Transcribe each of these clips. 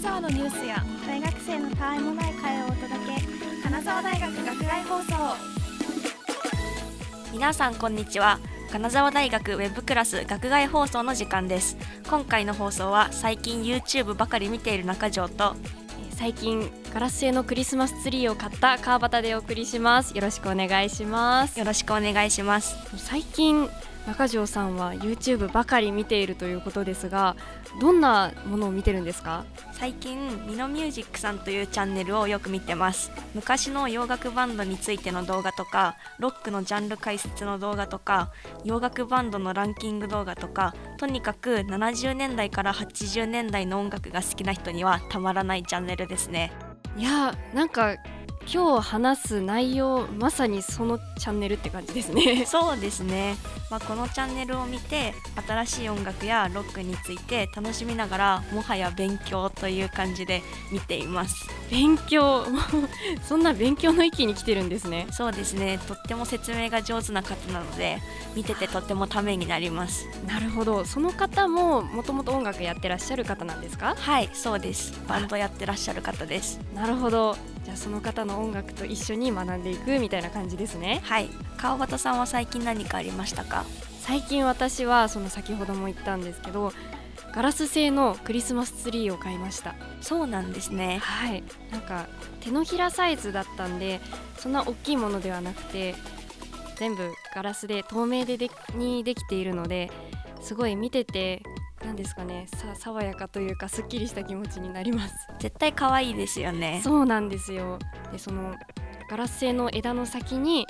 金沢のニュースや大学生のたわいもない会をお届け。金沢大学学外放送。皆さんこんにちは。金沢大学ウェブクラス学外放送の時間です。今回の放送は最近 YouTube ばかり見ている中条と最近ガラス製のクリスマスツリーを買った川端でお送りします。よろしくお願いします。よろしくお願いします。最近中条さんは YouTube ばかり見ているということですがどんなものを見てるんですか？最近ミノミュージックさんというチャンネルをよく見てます。昔の洋楽バンドについての動画とかロックのジャンル解説の動画とか洋楽バンドのランキング動画とかとにかく70年代から80年代の音楽が好きな人にはたまらないチャンネルですね。いやなんか今日話す内容まさにそのチャンネルって感じですね。そうですね、まあ、このチャンネルを見て新しい音楽やロックについて楽しみながらもはや勉強という感じで見ています。勉強？そんな勉強の域に来てるんですね。そうですね。とっても説明が上手な方なので見ててとってもためになります。なるほど。その方ももともと音楽やってらっしゃる方なんですか？はいそうです。バンドやってらっしゃる方です。なるほどじゃあその方の音楽と一緒に学んでいくみたいな感じですね。はい。川端さんは最近何かありましたか？最近私はその先ほども言ったんですけどガラス製のクリスマスツリーを買いました。そうなんですね。はい。なんか手のひらサイズだったんでそんな大きいものではなくて全部ガラスで透明ででにできているのですごい見てて何ですかね。さ爽やかというかすっきりした気持ちになります。絶対可愛いですよね。そうなんですよ。でそのガラス製の枝の先に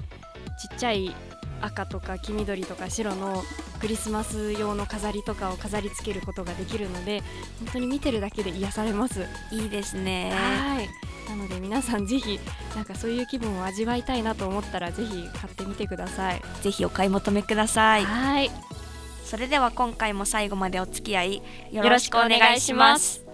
ちっちゃい赤とか黄緑とか白のクリスマス用の飾りとかを飾り付けることができるので本当に見てるだけで癒されます。いいですね。はい。なので皆さんぜひなんかそういう気分を味わいたいなと思ったらぜひ買ってみてください。ぜひお買い求めください。はいそれでは今回も最後までお付き合いよろしくお願いします。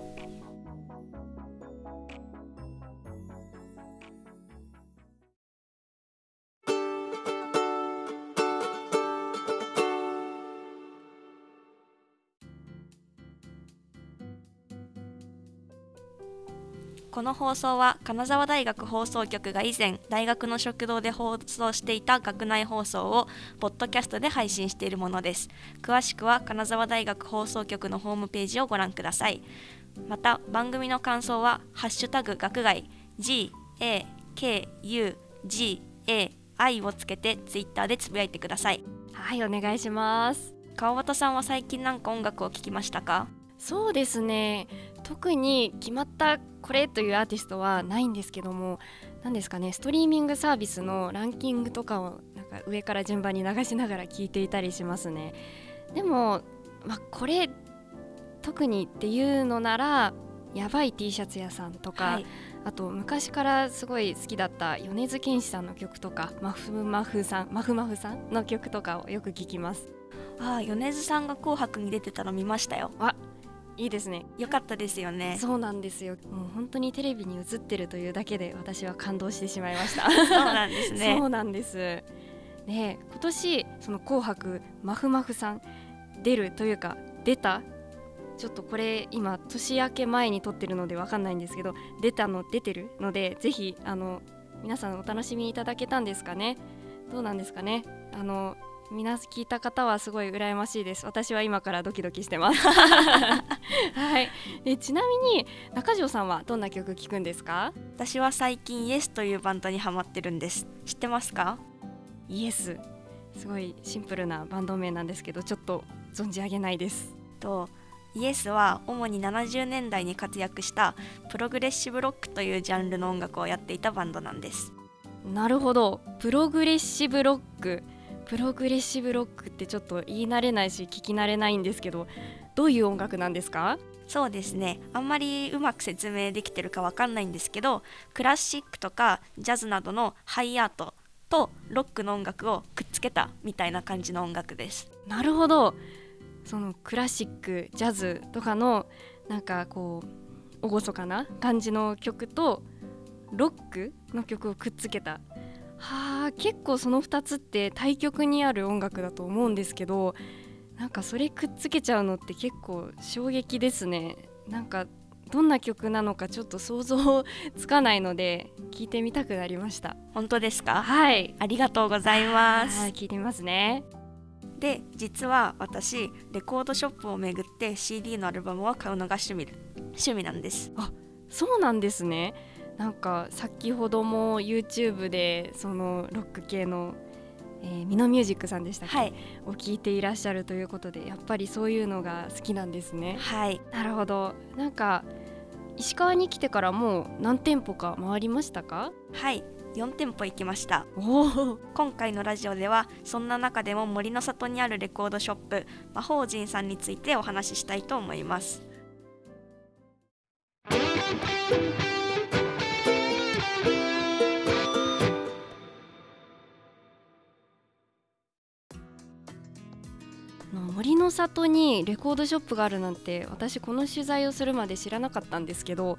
この放送は金沢大学放送局が以前大学の食堂で放送していた学内放送をポッドキャストで配信しているものです。詳しくは金沢大学放送局のホームページをご覧ください。また番組の感想はハッシュタグ学外 GAKUGAI をつけてツイッターでつぶやいてください。はいお願いします。川端さんは最近なんか音楽を聴きましたか？そうですね特に決まったこれというアーティストはないんですけども何ですかねストリーミングサービスのランキングとかをなんか上から順番に流しながら聞いていたりしますね。でも、まあ、これ特にっていうのならやばい T シャツ屋さんとか、はい、あと昔からすごい好きだった米津玄師さんの曲とかマフマフさんマフマフさんの曲とかをよく聞きます。ああ米津さんが「紅白」に出てたの見ましたよ。あいいですね。良かったですよね。そうなんですよ。もう本当にテレビに映ってるというだけで私は感動してしまいました。そうなんですね。そうなんです。ね今年その紅白まふまふさん出るというか出たちょっとこれ今年明け前に撮ってるのでわかんないんですけど出たの出てるのでぜひあの皆さんお楽しみいただけたんですかね。どうなんですかね。あの皆聞いた方はすごい羨ましいです。私は今からドキドキしてます。はい。でちなみに中条さんはどんな曲聴くんですか？私は最近イエスというバンドにハマってるんです。知ってますか？イエスすごいシンプルなバンド名なんですけどちょっと存じ上げないです。とイエスは主に70年代に活躍したプログレッシブロックというジャンルの音楽をやっていたバンドなんです。なるほど。プログレッシブロックプログレッシブロックってちょっと言い慣れないし聞き慣れないんですけどどういう音楽なんですか？そうですね。あんまりうまく説明できてるかわかんないんですけどクラシックとかジャズなどのハイアートとロックの音楽をくっつけたみたいな感じの音楽です。なるほど。そのクラシックジャズとかのなんかこう厳かな感じの曲とロックの曲をくっつけたはあ結構その2つって対極にある音楽だと思うんですけどなんかそれくっつけちゃうのって結構衝撃ですね。なんかどんな曲なのかちょっと想像つかないので聞いてみたくなりました。本当ですか？はい。ありがとうございます。はい聞いてみますね。で実は私レコードショップを巡って CD のアルバムを買うのが趣味趣味なんです。そうなんですねなんか先ほども YouTube でそのロック系の、えー、ミノミュージックさんでしたっけ、はい。を聞いていらっしゃるということでやっぱりそういうのが好きなんですね。はい。なるほど。なんか石川に来てからもう何店舗か回りましたか？はい。4店舗行きました。おお今回のラジオではそんな中でも森の里にあるレコードショップ魔法陣さんについてお話ししたいと思います森の里にレコードショップがあるなんて私この取材をするまで知らなかったんですけど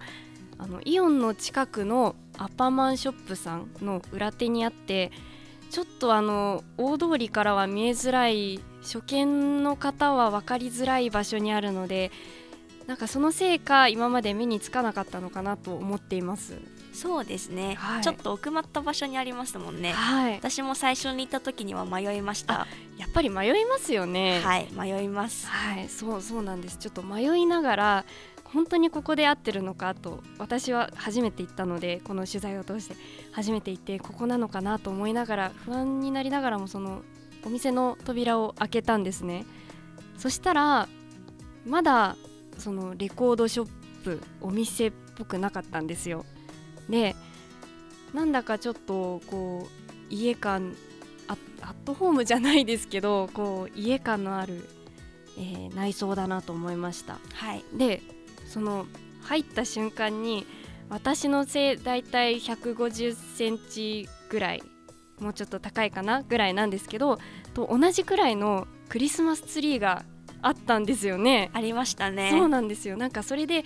あのイオンの近くのアパマンショップさんの裏手にあってちょっとあの大通りからは見えづらい初見の方は分かりづらい場所にあるのでなんかそのせいか今まで目につかなかったのかなと思っています。そうですね、はいちょっと奥まった場所にありますもんねはい、私も最初に行った時には迷いましたやっぱり迷いますよね。はい迷いますはい、そうそうなんです。ちょっと迷いながら本当にここで合ってるのかと私は初めて行ったのでこの取材を通して初めて行ってここなのかなと思いながら不安になりながらもそのお店の扉を開けたんですね。そしたらまだそのレコードショップお店っぽくなかったんですよ。でなんだかちょっとこう家感アアットホームじゃないですけど こう家感のある、えー内装だなと思いました。はい。でその入った瞬間に私の背だいたい150センチぐらいもうちょっと高いかな？ぐらいなんですけどと同じくらいのクリスマスツリーがあったんですよね。ありましたね。そうなんですよ。なんかそれで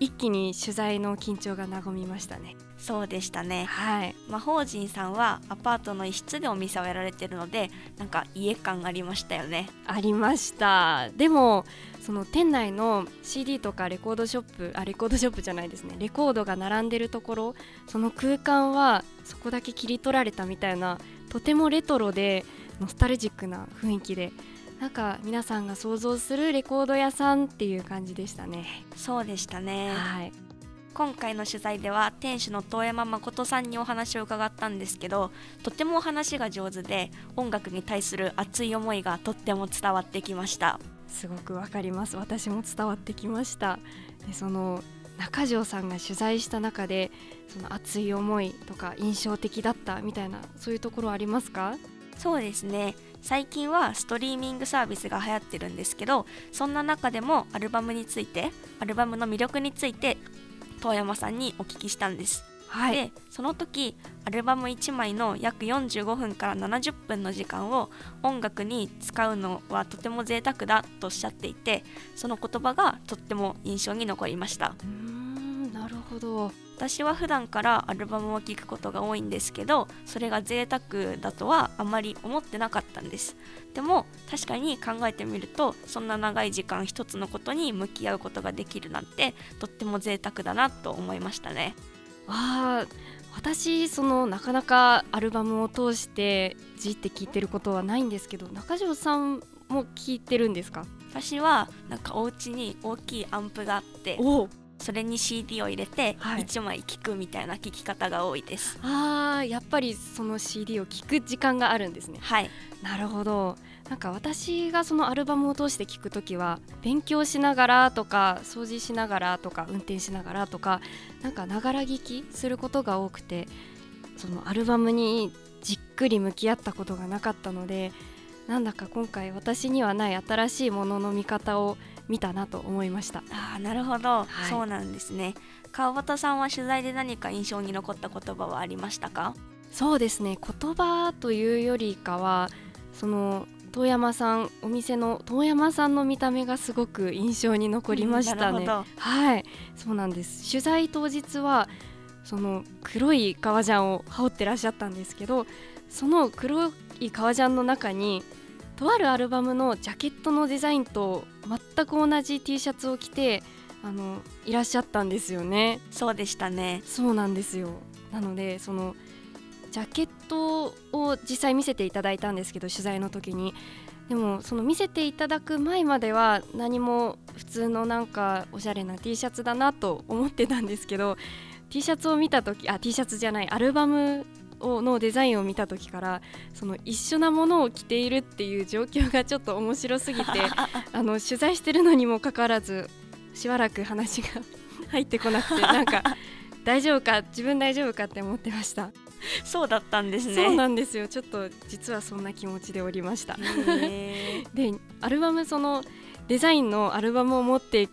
一気に取材の緊張が和みましたね。そうでしたね。はい。魔法陣さんはアパートの一室でお店をやられてるのでなんか家感ありましたよね。ありました。でもその店内の CD とかレコードショップあレコードショップじゃないですね。レコードが並んでるところその空間はそこだけ切り取られたみたいなとてもレトロでノスタルジックな雰囲気でなんか皆さんが想像するレコード屋さんっていう感じでしたね。そうでしたね。はい、今回の取材では店主の遠山誠さんにお話を伺ったんですけどとてもお話が上手で音楽に対する熱い思いがとっても伝わってきました。すごくわかります。私も伝わってきました。でその中条さんが取材した中でその熱い思いとか印象的だったみたいなそういうところありますか？そうですね最近はストリーミングサービスが流行ってるんですけどそんな中でもアルバムについてアルバムの魅力について遠山さんにお聞きしたんです。はでその時アルバム1枚の約45分から70分の時間を音楽に使うのはとても贅沢だとおっしゃっていてその言葉がとっても印象に残りました。うーんなるほど私は普段からアルバムを聴くことが多いんですけどそれが贅沢だとはあまり思ってなかったんです。でも確かに考えてみるとそんな長い時間一つのことに向き合うことができるなんてとっても贅沢だなと思いましたね。あー私そのなかなかアルバムを通してじって聞いてることはないんですけど中条さんも聞いてるんですか？私はなんかお家に大きいアンプがあっておそれに CD を入れてはい。1枚聴くみたいな聴き方が多いです。あーやっぱりその CD を聞く時間があるんですね。はい。なるほど。なんか私がそのアルバムを通して聞くときは勉強しながらとか掃除しながらとか運転しながらとかなんかながら聞きすることが多くてそのアルバムにじっくり向き合ったことがなかったのでなんだか今回私にはない新しいものの見方を見たなと思いました。あーなるほど、はい。そうなんですね。川端さんは取材で何か印象に残った言葉はありましたか？そうですね。言葉というよりかはその遠山さんお店の遠山さんの見た目がすごく印象に残りましたね。うんはい。そうなんです。取材当日はその黒い革ジャンを羽織ってらっしゃったんですけどその黒い革ジャンの中にとあるアルバムのジャケットのデザインと全く同じ T シャツを着てあのいらっしゃったんですよね。そうでしたね。そうなんですよ。なのでそのジャケットを実際見せていただいたんですけど取材の時に。でもその見せていただく前までは何も普通のなんかおしゃれな T シャツだなと思ってたんですけど T シャツを見た時あ T シャツじゃないアルバムをのデザインを見た時からその一緒なものを着ているっていう状況がちょっと面白すぎて あの取材してるのにもかかわらずしばらく話が入ってこなくて なんか大丈夫か自分大丈夫かって思ってました。そうだったんですね。そうなんですよ。ちょっと実はそんな気持ちでおりました。でアルバムそのデザインのアルバムを持って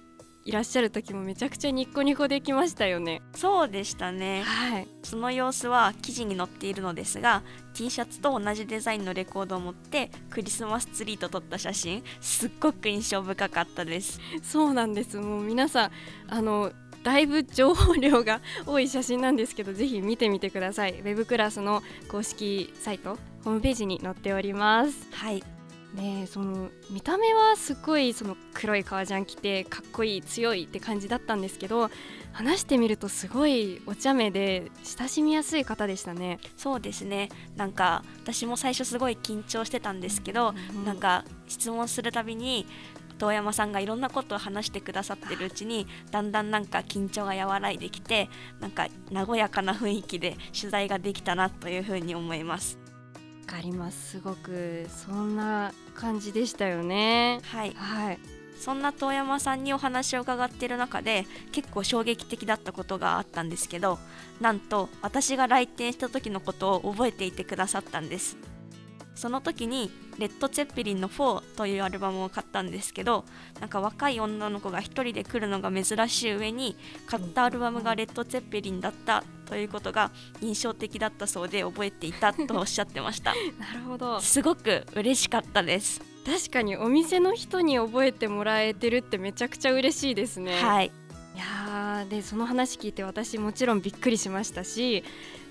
いらっしゃる時もめちゃくちゃニッコニコできましたよね。そうでしたね。はい。その様子は記事に載っているのですが T シャツと同じデザインのレコードを持ってクリスマスツリーと撮った写真すっごく印象深かったです。そうなんです。もう皆さんあのだいぶ情報量が多い写真なんですけどぜひ見てみてください。ウェブクラスの公式サイトホームページに載っております。はいねその見た目はすごいその黒い革ジャン着てかっこいい強いって感じだったんですけど話してみるとすごいお茶目で親しみやすい方でしたね。そうですね。なんか私も最初すごい緊張してたんですけど、なんか質問するたびに遠山さんがいろんなことを話してくださってるうちにだんだんなんか緊張が和らいできてなんか和やかな雰囲気で取材ができたなというふうに思います。わかります。すごくそんな感じでしたよね。はい。はい。そんな遠山さんにお話を伺っている中で結構衝撃的だったことがあったんですけどなんと私が来店した時のことを覚えていてくださったんですその時にレッド・ツェッペリンの4というアルバムを買ったんですけどなんか若い女の子が一人で来るのが珍しい上に買ったアルバムがレッド・ツェッペリンだったということが印象的だったそうで覚えていたとおっしゃってました。なるほど。すごく嬉しかったです、確かにお店の人に覚えてもらえてるってめちゃくちゃ嬉しいですね。はい。いやーでその話聞いて私もちろんびっくりしましたし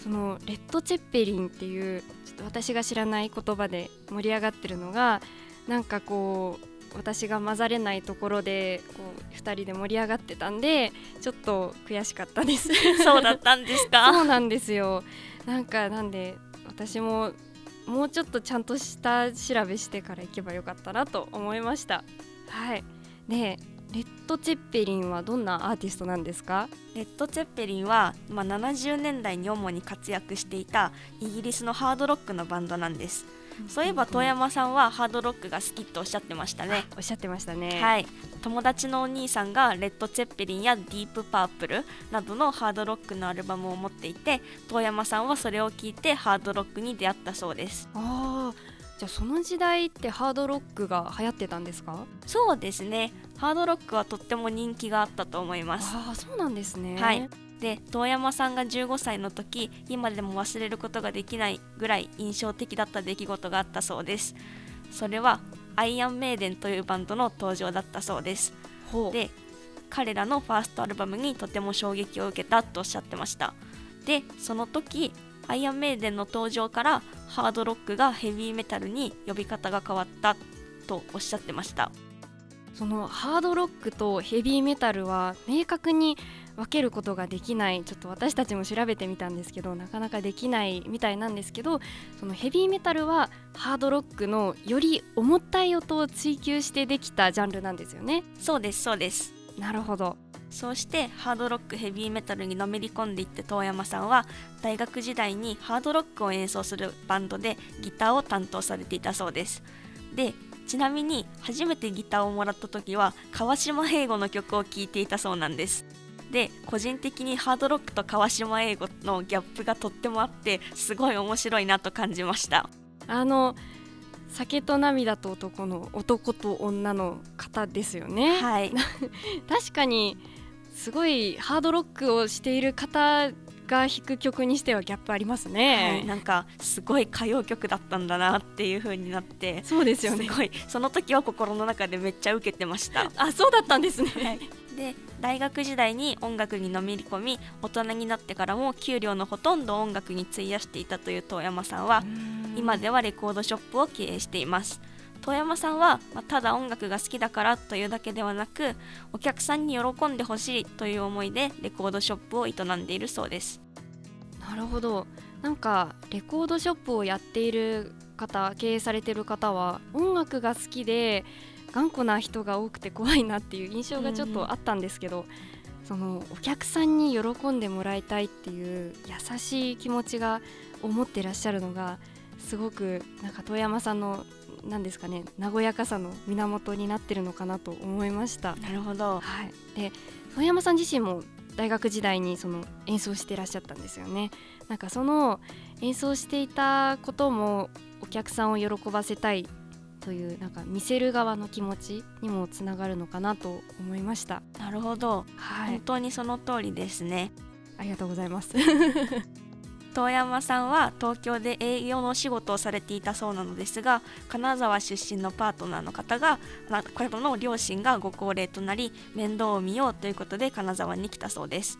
そのレッド・チェッペリンっていうちょっと私が知らない言葉で盛り上がってるのがなんかこう私が混ざれないところでこう2人で盛り上がってたんでちょっと悔しかったです。そうだったんですか？そうなんですよ。なんかなんで私ももうちょっとちゃんとした調べしてから行けばよかったなと思いました。はい。でレッド・チェッペリンはどんなアーティストなんですか？レッド・ツェッペリンは、まあ、70年代に主に活躍していたイギリスのハードロックのバンドなんです。そういえば遠山さんはハードロックが好きとおっしゃってましたね。おっしゃってましたね。はい。友達のお兄さんがレッド・ツェッペリンやディープ・パープルなどのハードロックのアルバムを持っていて遠山さんはそれを聞いてハードロックに出会ったそうです。ああじゃあその時代ってハードロックが流行ってたんですか？そうですね。ハードロックはとっても人気があったと思います。ああそうなんですね。はい。で遠山さんが15歳の時今でも忘れることができないぐらい印象的だった出来事があったそうです。それはアイアンメイデンというバンドの登場だったそうです。ほう。で彼らのファーストアルバムにとても衝撃を受けたとおっしゃってました。でその時アイアンメイデンの登場からハードロックがヘビーメタルに呼び方が変わったとおっしゃってました。そのハードロックとヘビーメタルは明確に分けることができないちょっと私たちも調べてみたんですけどなかなかできないみたいなんですけどそのヘビーメタルはハードロックのより重たい音を追求してできたジャンルなんですよね。そうですそうです。なるほどそうしてハードロックヘビーメタルにのめり込んでいって遠山さんは大学時代にハードロックを演奏するバンドでギターを担当されていたそうです。でちなみに初めてギターをもらった時は川島英語の曲を聴いていたそうなんです。で個人的にハードロックと川島英語のギャップがとってもあってすごい面白いなと感じました。あの酒と涙と男の男と女の方ですよね、はい。確かにすごいハードロックをしている方が弾く曲にしてはギャップありますはい、ね、なんかすごい歌謡曲だったんだなっていう風になってそうですよね。すごい。その時は心の中でめっちゃ受けてました。あそうだったんですね、で大学時代に音楽にのめり込み大人になってからも給料のほとんど音楽に費やしていたという遠山さんは今ではレコードショップを経営しています遠山さんは、ま、ただ音楽が好きだからというだけではなくお客さんに喜んでほしいという思いでレコードショップを営んでいるそうです。なるほど。なんかレコードショップをやっている方経営されてる方は音楽が好きで頑固な人が多くて怖いなっていう印象がちょっとあったんですけど、そのお客さんに喜んでもらいたいっていう優しい気持ちが思ってらっしゃるのがすごくなんか遠山さんの何ですかね和やかさの源になってるのかなと思いました。なるほどはい、で遠山さん自身も大学時代にその演奏してらっしゃったんですよね。なんかその演奏していたこともお客さんを喜ばせたいというなんか見せる側の気持ちにもつながるのかなと思いました。なるほど、は本、当にその通りですねありがとうございます。遠山さんは東京で営業のお仕事をされていたそうなのですが金沢出身のパートナーの方がこれの両親がご高齢となり面倒を見ようということで金沢に来たそうです。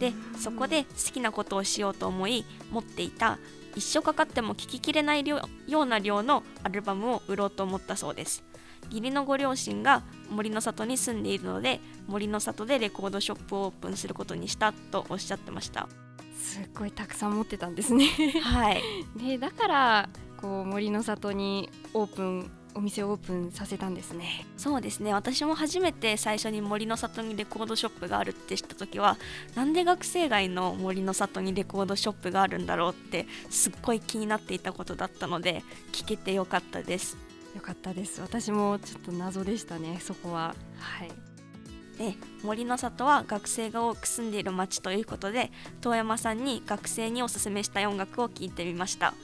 でそこで好きなことをしようと思い持っていた一生かかっても聴ききれないような量のアルバムを売ろうと思ったそうです。義理のご両親が森の里に住んでいるので森の里でレコードショップをオープンすることにしたとおっしゃってました。すっごいたくさん持ってたんですね。はい でだからこう森の里にオープンお店をオープンさせたんですね。そうですね私も初めて最初に森の里にレコードショップがあるって知った時はなんで学生街の森の里にレコードショップがあるんだろうってすっごい気になっていたことだったので聞けてよかったですよかったです。私もちょっと謎でしたね。そこは。はい。で森の里は学生が多く住んでいる町ということで遠山さんに学生におすすめしたい音楽を聞いてみました。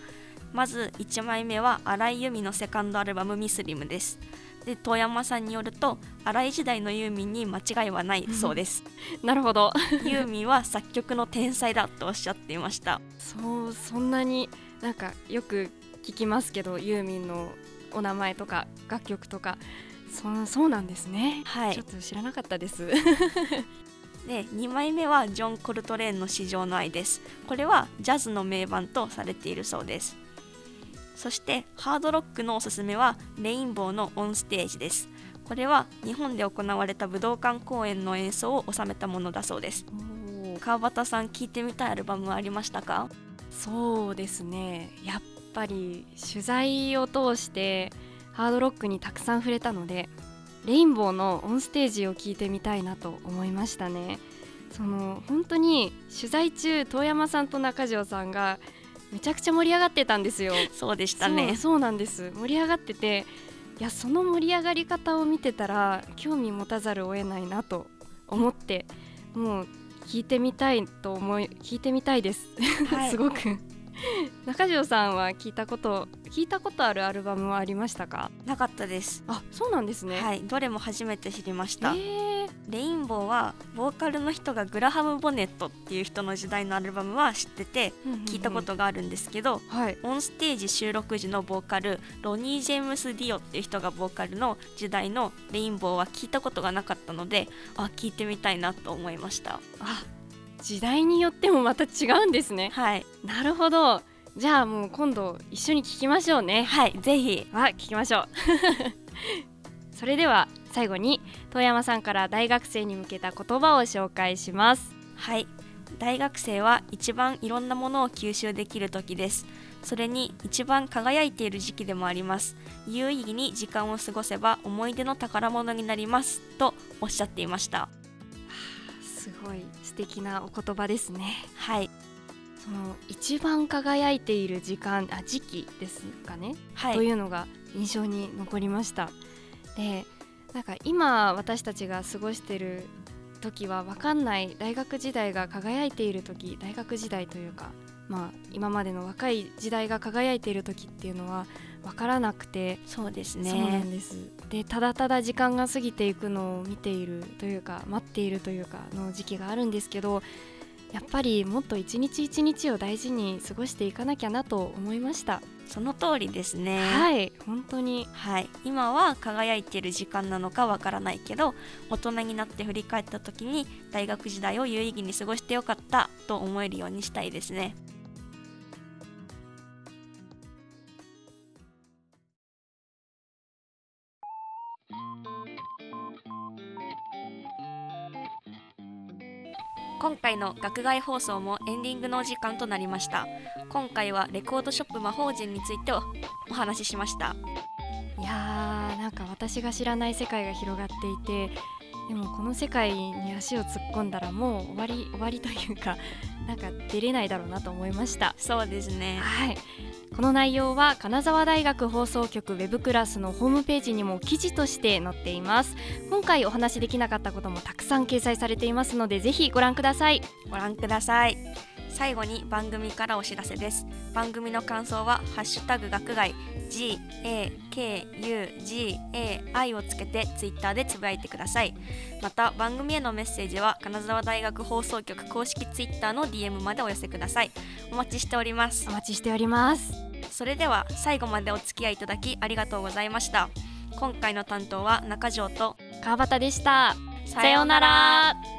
まず1枚目は荒井由実のセカンドアルバム「ミスリム」です。で遠山さんによると荒井時代のユーミンに間違いはないそうです。なるほど。ユーミンは作曲の天才だとおっしゃっていました。そうそんなになんかよく聞きますけどユーミンのお名前とか楽曲とかそそうなんですね。はい。ちょっと知らなかったです。で2枚目はジョン・コルトレーンの「市場の愛」です。これはジャズの名盤とされているそうです。そしてハードロックのおすすめはレインボーのオンステージです。これは日本で行われた武道館公演の演奏を収めたものだそうです。川端さん聴いてみたいアルバムはありましたか？そうですね。やっぱり取材を通してハードロックにたくさん触れたのでレインボーのオンステージを聞いてみたいなと思いましたね。その本当に取材中遠山さんと中条さんがめちゃくちゃ盛り上がってたんですよ。そうでしたね。そうなんです。盛り上がってていやその盛り上がり方を見てたら興味持たざるを得ないなと思ってもう聞いてみたいと思い聞いてみたいです、はい。すごく 中条さんは聞いたこと聞いたことあるアルバムはありましたか？なかったです。あそうなんですね、はい。どれも初めて知りました、えー。レインボーはボーカルの人がグラハム・ボネットっていう人の時代のアルバムは知ってて聞いたことがあるんですけど、はい。オンステージ収録時のボーカルロニー・ジェームス・ディオっていう人がボーカルの時代のレインボーは聞いたことがなかったのであ聞いてみたいなと思いました。あ時代によってもまた違うんですね。はい。なるほど。じゃあもう今度一緒に聞きましょうね。はいぜひ。あ聞きましょう。それでは最後に遠山さんから大学生に向けた言葉を紹介します。はい。大学生は一番いろんなものを吸収できる時です。それに一番輝いている時期でもあります。有意義に時間を過ごせば思い出の宝物になります。とおっしゃっていましたすごい素敵なお言葉ですね。はい。その一番輝いている時間あ時期ですかね、とはい。いうのが印象に残りました。でなんか今私たちが過ごしてる時は分かんない大学時代が輝いている時大学時代というかまあ今までの若い時代が輝いている時っていうのは分からなくて。そうですそうなねんです。でただただ時間が過ぎていくのを見ているというか待っているというかの時期があるんですけどやっぱりもっと一日一日を大事に過ごしていかなきゃなと思いました、その通りですね。はい本当に。はい、今は輝いている時間なのかわからないけど大人になって振り返った時に大学時代を有意義に過ごしてよかったと思えるようにしたいですね今回の学外放送もエンディングのお時間となりました。今回はレコードショップ魔法陣についてお話ししました。いやーなんか私が知らない世界が広がっていてでもこの世界に足を突っ込んだらもう終わり終わりというかなんか出れないだろうなと思いました。そうですね。はい。この内容は金沢大学放送局ウェブクラスのホームページにも記事として載っています。今回お話しできなかったこともたくさん掲載されていますのでぜひご覧ください。ご覧ください。最後に番組からお知らせです。番組の感想はハッシュタグ学外 GAKUGAI をつけてツイッターでつぶやいてください。また番組へのメッセージは金沢大学放送局公式ツイッターの DM までお寄せください。お待ちしております。お待ちしておりますそれでは最後までお付き合いいただきありがとうございました。今回の担当は中条と川端でした。さようなら